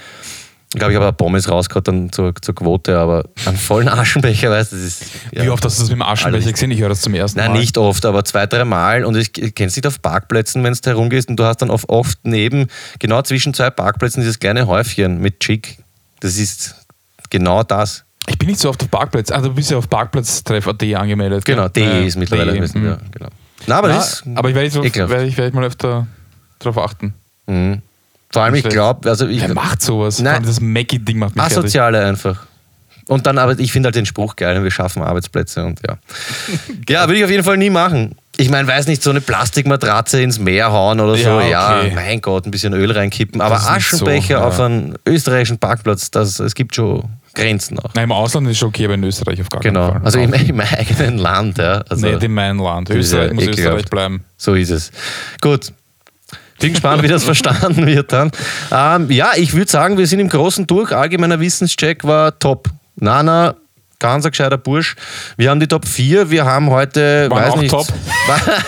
A: Ich glaube, ich habe Pommes rausgehauen dann zur, zur Quote, aber einen vollen Aschenbecher, weißt du, das ist. Ja.
B: Wie oft hast du das mit dem Aschenbecher gesehen? Ich höre das zum ersten
A: Nein,
B: Mal.
A: nicht oft, aber zwei, drei Mal. Und ich kennst nicht auf Parkplätzen, wenn du herumgehst und du hast dann oft, oft neben, genau zwischen zwei Parkplätzen, dieses kleine Häufchen mit Chick. Das ist genau das.
B: Ich bin nicht so oft auf Parkplätzen. Ah, du bist ja auf Parkplatztreff.at angemeldet.
A: Genau? DE
B: Ja,
A: ist mittlerweile.
B: DE,
A: wissen,
B: mhm.
A: ja, genau. Na, aber
B: Na, aber ich werde
A: ekelhaft.
B: werde ich, werde ich mal öfter darauf achten.
A: Mhm. Vor allem, ich glaube, also ich.
B: Wer macht sowas?
A: Nein.
B: Das Mackie-Ding macht mich fertig.
A: Asoziale einfach. Und dann, aber ich finde halt den Spruch geil, wir schaffen Arbeitsplätze und ja. ja, würde ich auf jeden Fall nie machen. Ich meine, weiß nicht, so eine Plastikmatratze ins Meer hauen oder so,
B: Ja, okay.
A: mein Gott, ein bisschen Öl reinkippen. Aber
B: nicht so,
A: Aschenbecher
B: ja.
A: auf einen österreichischen Parkplatz, das, es gibt schon Grenzen auch.
B: Nein, im Ausland ist es schon okay, aber in Österreich auf gar
A: Genau,
B: keinen Fall.
A: also im, im eigenen Land, ja. Also,
B: Nicht in meinem Land. Österreich muss. Österreich bleiben.
A: So ist es. Gut. Bin gespannt, wie das verstanden wird dann. Ähm, ja, ich würde sagen, wir sind im Großen durch. Allgemeiner Wissenscheck war top. Nana, ganz ein gescheiter Bursch. Wir haben die Top 4. Wir haben heute,
B: Waren
A: weiß
B: auch
A: nicht,
B: top.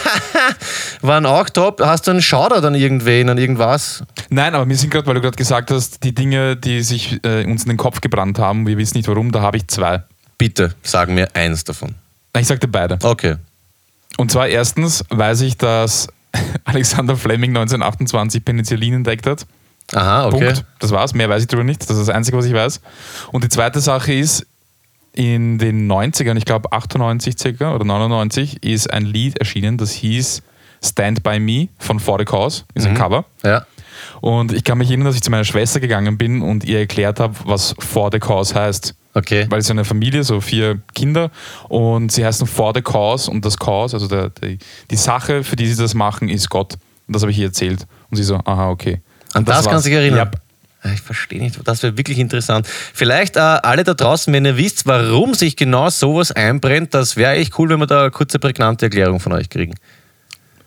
A: waren auch top. Hast du einen Shoutout an irgendwen, an irgendwas?
B: Nein, aber mir sind gerade, weil du gerade gesagt hast, die Dinge, die sich äh, uns in den Kopf gebrannt haben, wir wissen nicht warum, da habe ich zwei.
A: Bitte, sag mir eins davon.
B: Ich sagte beide.
A: Okay.
B: Und zwar erstens weiß ich, dass Alexander Fleming 1928 Penicillin entdeckt hat.
A: Aha, okay.
B: Punkt. Das war's. Mehr weiß ich darüber nicht. Das ist das Einzige, was ich weiß. Und die zweite Sache ist, in den 90ern, ich glaube 98 circa oder 99, ist ein Lied erschienen, das hieß Stand By Me von For the Cause. Ist
A: Mhm.
B: ein Cover.
A: Ja.
B: Und ich kann mich erinnern, dass ich zu meiner Schwester gegangen bin und ihr erklärt habe, was For the Cause heißt.
A: Okay.
B: Weil es eine Familie, so vier Kinder, und sie heißen For the Cause und das Cause, also der, die, die Sache, für die sie das machen, ist Gott. Und das habe ich ihr erzählt. Und sie so, aha, okay.
A: An das,
B: war's.
A: kannst du dich erinnern.
B: Ja.
A: Ah, Ich verstehe nicht, das wäre wirklich interessant. Vielleicht äh, alle da draußen, wenn ihr wisst, warum sich genau sowas einbrennt, das wäre echt cool, wenn wir da eine kurze, prägnante Erklärung von euch kriegen.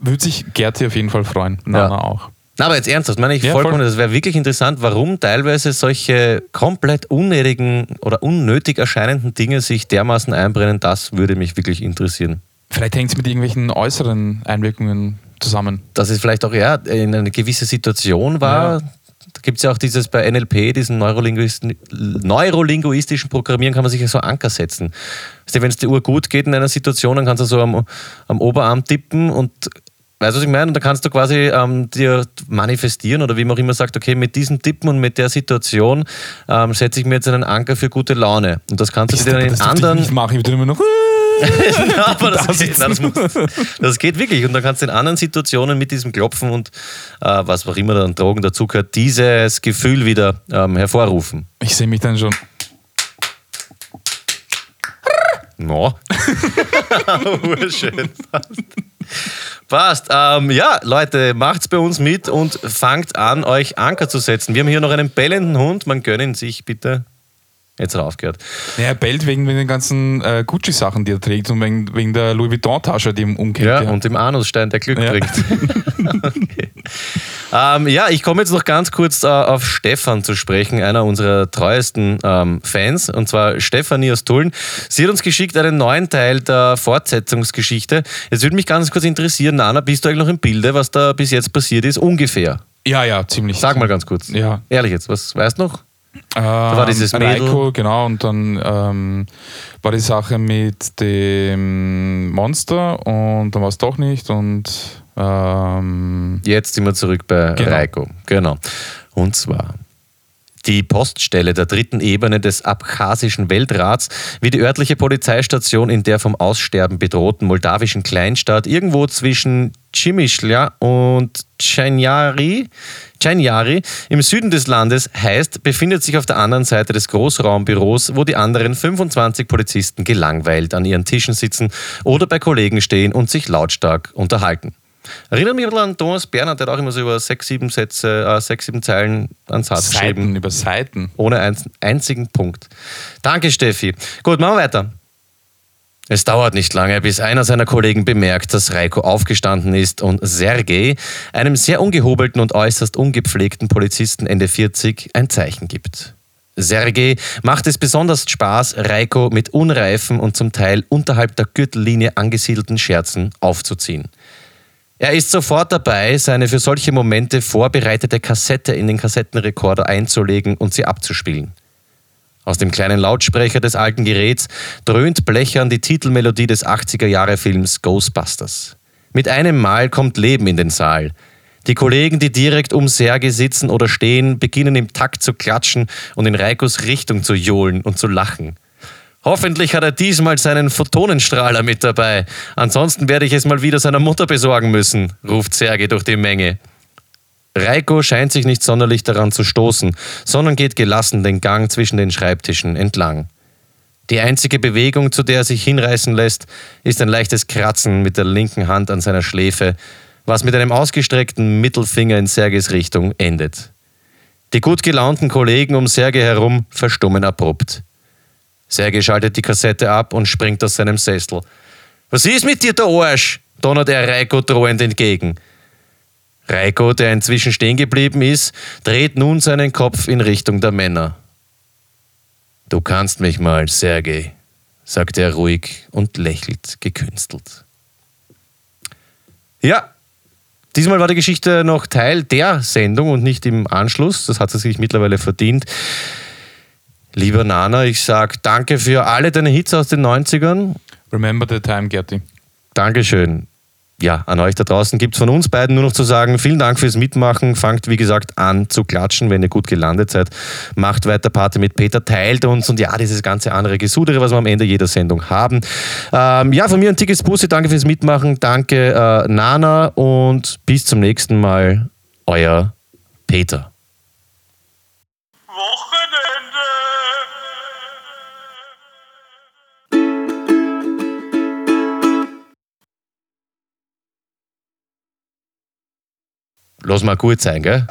B: Würde sich Gerti auf jeden Fall freuen. Nana
A: Ja.
B: auch.
A: Na, aber jetzt ernsthaft, meine ich
B: Ja,
A: vollkommen,
B: voll.
A: das wäre wirklich interessant, warum teilweise solche komplett unnötigen oder unnötig erscheinenden Dinge sich dermaßen einbrennen, das würde mich wirklich interessieren.
B: Vielleicht hängt es mit irgendwelchen äußeren Einwirkungen zusammen.
A: Dass es vielleicht auch ja, in eine gewisse Situation war.
B: Ja.
A: Da gibt es ja auch dieses bei NLP, diesen neurolinguistischen Programmieren, kann man sich ja so Anker setzen. Wenn es dir Uhr gut geht in einer Situation, dann kannst du so am, am Oberarm tippen und Weißt du, was ich meine? Und da kannst du quasi ähm, dir manifestieren oder wie man auch immer sagt, okay, mit diesem Tippen und mit der Situation ähm, setze ich mir jetzt einen Anker für gute Laune. Und das kannst du dir dann in
B: das ich
A: anderen.
B: nicht machen. Ich würde immer noch.
A: aber das, geht, nein, das, muss, das, geht, wirklich. Und dann kannst du in anderen Situationen mit diesem Klopfen und äh, was auch immer an Drogen dazugehört, dieses Gefühl wieder ähm, hervorrufen.
B: Ich sehe mich dann schon.
A: No. Urschön. Passt. Ähm, ja, Leute, macht's bei uns mit und fangt an, euch Anker zu setzen. Wir haben hier noch einen bellenden Hund. Man gönnen sich bitte. Jetzt hat er aufgehört.
B: Ja, er bellt wegen, wegen den ganzen äh, Gucci-Sachen, die er trägt und wegen, wegen der Louis Vuitton-Tasche, die ihm umkehrt.
A: Ja, ja, und dem Anusstein, der Glück ja. bringt. okay. Ähm, ja, ich komme jetzt noch ganz kurz äh, auf Stefan zu sprechen, einer unserer treuesten ähm, Fans, und zwar Stefanie aus Tulln. Sie hat uns geschickt einen neuen Teil der Fortsetzungsgeschichte. Jetzt würde mich ganz kurz interessieren, Nana, bist du eigentlich noch im Bilde, was da bis jetzt passiert ist? Ungefähr.
B: Ja, ja, ziemlich.
A: Sag mal ganz kurz.
B: Ja.
A: Ehrlich jetzt, was weißt du noch?
B: da war dieses Mädel. Raiko, genau, und dann ähm, war die Sache mit dem Monster und dann war es doch nicht und ähm,
A: jetzt sind wir zurück bei genau. Raiko. Genau. Und zwar die Poststelle der dritten Ebene des abchasischen Weltrats wie die örtliche Polizeistation in der vom Aussterben bedrohten moldawischen Kleinstadt irgendwo zwischen Chimischlia und Chanyari, Chanyari im Süden des Landes heißt, befindet sich auf der anderen Seite des Großraumbüros, wo die anderen 25 Polizisten gelangweilt an ihren Tischen sitzen oder bei Kollegen stehen und sich lautstark unterhalten. Erinnert mich an Thomas Berner, der hat auch immer so über sechs, sieben Sätze, äh, sechs, sieben Zeilen an Satz
B: Seiten,
A: geschrieben.
B: über Seiten.
A: Ohne einen einzigen Punkt. Danke, Steffi. Gut, machen wir weiter. Es dauert nicht lange, bis einer seiner Kollegen bemerkt, dass Reiko aufgestanden ist und Sergei, einem sehr ungehobelten und äußerst ungepflegten Polizisten Ende 40, ein Zeichen gibt. Sergei macht es besonders Spaß, Reiko mit unreifen und zum Teil unterhalb der Gürtellinie angesiedelten Scherzen aufzuziehen. Er ist sofort dabei, seine für solche Momente vorbereitete Kassette in den Kassettenrekorder einzulegen und sie abzuspielen. Aus dem kleinen Lautsprecher des alten Geräts dröhnt blechern die Titelmelodie des 80er-Jahre-Films Ghostbusters. Mit einem Mal kommt Leben in den Saal. Die Kollegen, die direkt um Serge sitzen oder stehen, beginnen im Takt zu klatschen und in Reikos Richtung zu johlen und zu lachen. Hoffentlich hat er diesmal seinen Photonenstrahler mit dabei. Ansonsten werde ich es mal wieder seiner Mutter besorgen müssen, ruft Serge durch die Menge. Reiko scheint sich nicht sonderlich daran zu stoßen, sondern geht gelassen den Gang zwischen den Schreibtischen entlang. Die einzige Bewegung, zu der er sich hinreißen lässt, ist ein leichtes Kratzen mit der linken Hand an seiner Schläfe, was mit einem ausgestreckten Mittelfinger in Serges Richtung endet. Die gut gelaunten Kollegen um Serge herum verstummen abrupt. Sergei schaltet die Kassette ab und springt aus seinem Sessel. Was ist mit dir, der Arsch? donnert er Reiko drohend entgegen. Reiko, der inzwischen stehen geblieben ist, dreht nun seinen Kopf in Richtung der Männer. Du kannst mich mal, Sergei, sagt er ruhig und lächelt gekünstelt. Ja, diesmal war die Geschichte noch Teil der Sendung und nicht im Anschluss. Das hat sie sich mittlerweile verdient. Lieber Nana, ich sage danke für alle deine Hits aus den 90ern.
B: Remember the time, Gerti.
A: Dankeschön. Ja, an euch da draußen gibt es von uns beiden nur noch zu sagen, vielen Dank fürs Mitmachen. Fangt, wie gesagt, an zu klatschen, wenn ihr gut gelandet seid. Macht weiter Party mit Peter, teilt uns und ja, dieses ganze andere Gesudere, was wir am Ende jeder Sendung haben. Ähm, ja, von mir ein dickes Bussi, danke fürs Mitmachen, danke äh, Nana und bis zum nächsten Mal, euer Peter. Lass mal gut sein, gell?